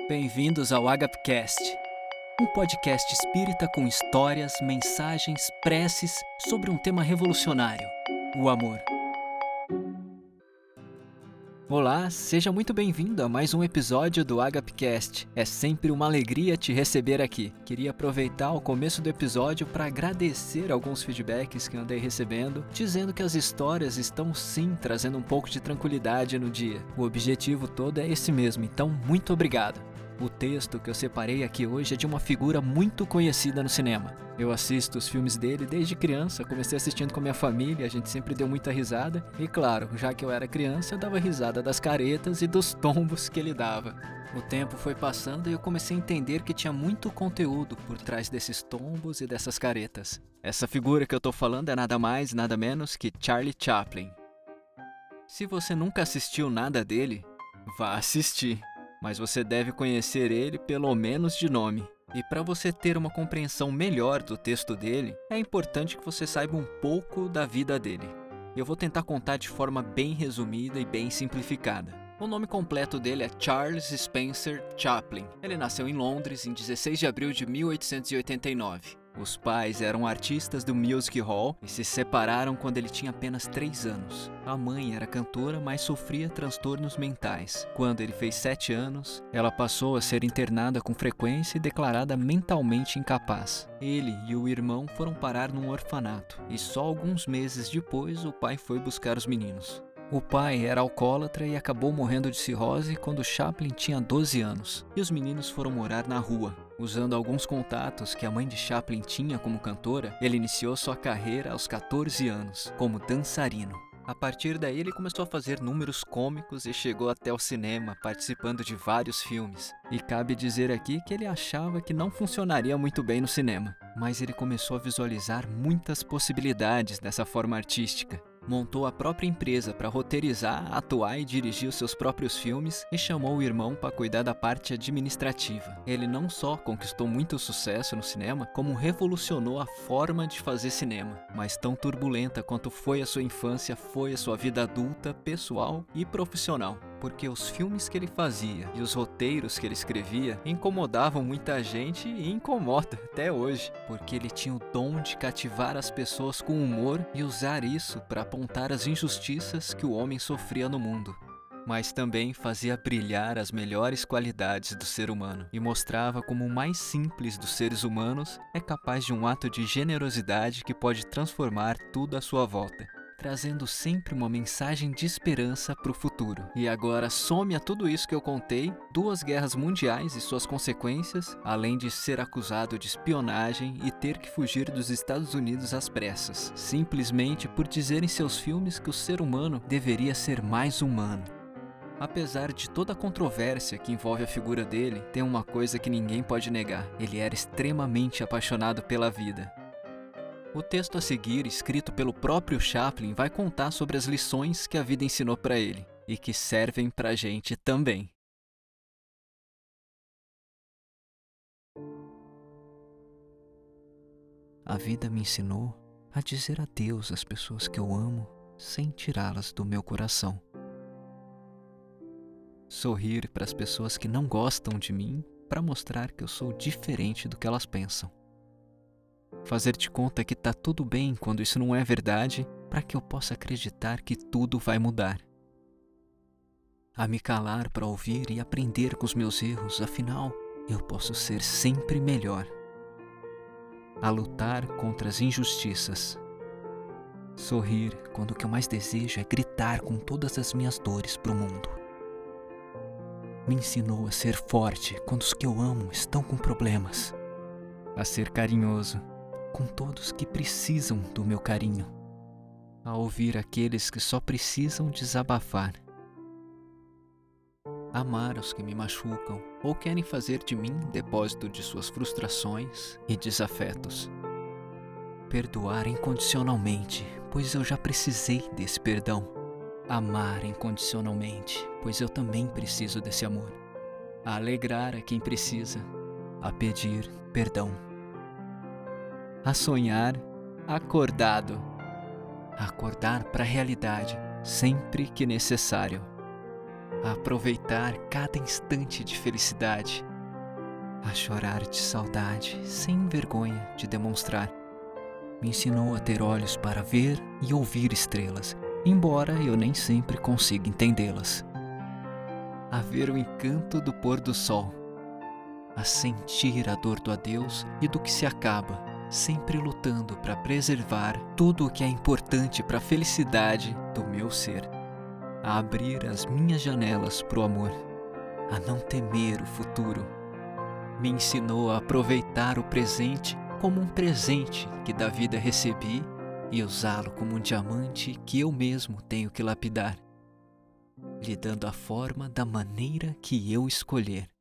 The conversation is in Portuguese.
Bem-vindos ao Agapcast, um podcast espírita com histórias, mensagens, preces sobre um tema revolucionário: o amor. Olá, seja muito bem-vindo a mais um episódio do Agapcast. É sempre uma alegria te receber aqui. Queria aproveitar o começo do episódio para agradecer alguns feedbacks que andei recebendo, dizendo que as histórias estão sim trazendo um pouco de tranquilidade no dia. O objetivo todo é esse mesmo, então muito obrigado. O texto que eu separei aqui hoje é de uma figura muito conhecida no cinema. Eu assisto os filmes dele desde criança, comecei assistindo com minha família, a gente sempre deu muita risada, e claro, já que eu era criança, eu dava risada das caretas e dos tombos que ele dava. O tempo foi passando e eu comecei a entender que tinha muito conteúdo por trás desses tombos e dessas caretas. Essa figura que eu tô falando é nada mais, nada menos que Charlie Chaplin. Se você nunca assistiu nada dele, vá assistir mas você deve conhecer ele pelo menos de nome. E para você ter uma compreensão melhor do texto dele, é importante que você saiba um pouco da vida dele. Eu vou tentar contar de forma bem resumida e bem simplificada. O nome completo dele é Charles Spencer Chaplin. Ele nasceu em Londres em 16 de abril de 1889. Os pais eram artistas do Music Hall e se separaram quando ele tinha apenas 3 anos. A mãe era cantora, mas sofria transtornos mentais. Quando ele fez 7 anos, ela passou a ser internada com frequência e declarada mentalmente incapaz. Ele e o irmão foram parar num orfanato, e só alguns meses depois o pai foi buscar os meninos. O pai era alcoólatra e acabou morrendo de cirrose quando Chaplin tinha 12 anos, e os meninos foram morar na rua. Usando alguns contatos que a mãe de Chaplin tinha como cantora, ele iniciou sua carreira aos 14 anos, como dançarino. A partir daí, ele começou a fazer números cômicos e chegou até o cinema, participando de vários filmes. E cabe dizer aqui que ele achava que não funcionaria muito bem no cinema, mas ele começou a visualizar muitas possibilidades dessa forma artística montou a própria empresa para roteirizar, atuar e dirigir os seus próprios filmes e chamou o irmão para cuidar da parte administrativa. Ele não só conquistou muito sucesso no cinema, como revolucionou a forma de fazer cinema. Mas tão turbulenta quanto foi a sua infância, foi a sua vida adulta, pessoal e profissional porque os filmes que ele fazia e os roteiros que ele escrevia incomodavam muita gente e incomoda até hoje, porque ele tinha o dom de cativar as pessoas com humor e usar isso para apontar as injustiças que o homem sofria no mundo. Mas também fazia brilhar as melhores qualidades do ser humano e mostrava como o mais simples dos seres humanos é capaz de um ato de generosidade que pode transformar tudo à sua volta trazendo sempre uma mensagem de esperança para o futuro. E agora some a tudo isso que eu contei, duas guerras mundiais e suas consequências, além de ser acusado de espionagem e ter que fugir dos Estados Unidos às pressas, simplesmente por dizer em seus filmes que o ser humano deveria ser mais humano. Apesar de toda a controvérsia que envolve a figura dele, tem uma coisa que ninguém pode negar: ele era extremamente apaixonado pela vida. O texto a seguir, escrito pelo próprio Chaplin, vai contar sobre as lições que a vida ensinou para ele e que servem para a gente também. A vida me ensinou a dizer adeus às pessoas que eu amo sem tirá-las do meu coração. Sorrir para as pessoas que não gostam de mim para mostrar que eu sou diferente do que elas pensam fazer de conta que tá tudo bem quando isso não é verdade, para que eu possa acreditar que tudo vai mudar. A me calar para ouvir e aprender com os meus erros, afinal, eu posso ser sempre melhor. A lutar contra as injustiças. Sorrir quando o que eu mais desejo é gritar com todas as minhas dores para o mundo. Me ensinou a ser forte quando os que eu amo estão com problemas. A ser carinhoso com todos que precisam do meu carinho, a ouvir aqueles que só precisam desabafar, amar os que me machucam ou querem fazer de mim depósito de suas frustrações e desafetos. Perdoar incondicionalmente, pois eu já precisei desse perdão. Amar incondicionalmente, pois eu também preciso desse amor. A alegrar a quem precisa, a pedir perdão a sonhar acordado. Acordar para a realidade sempre que necessário. a aproveitar cada instante de felicidade, a chorar de saudade sem vergonha de demonstrar. Me ensinou a ter olhos para ver e ouvir estrelas, embora eu nem sempre consiga entendê-las. A ver o encanto do pôr do sol, a sentir a dor do adeus e do que se acaba, sempre lutando para preservar tudo o que é importante para a felicidade do meu ser, a abrir as minhas janelas para o amor, a não temer o futuro me ensinou a aproveitar o presente como um presente que da vida recebi e usá-lo como um diamante que eu mesmo tenho que lapidar, lhe dando a forma da maneira que eu escolher.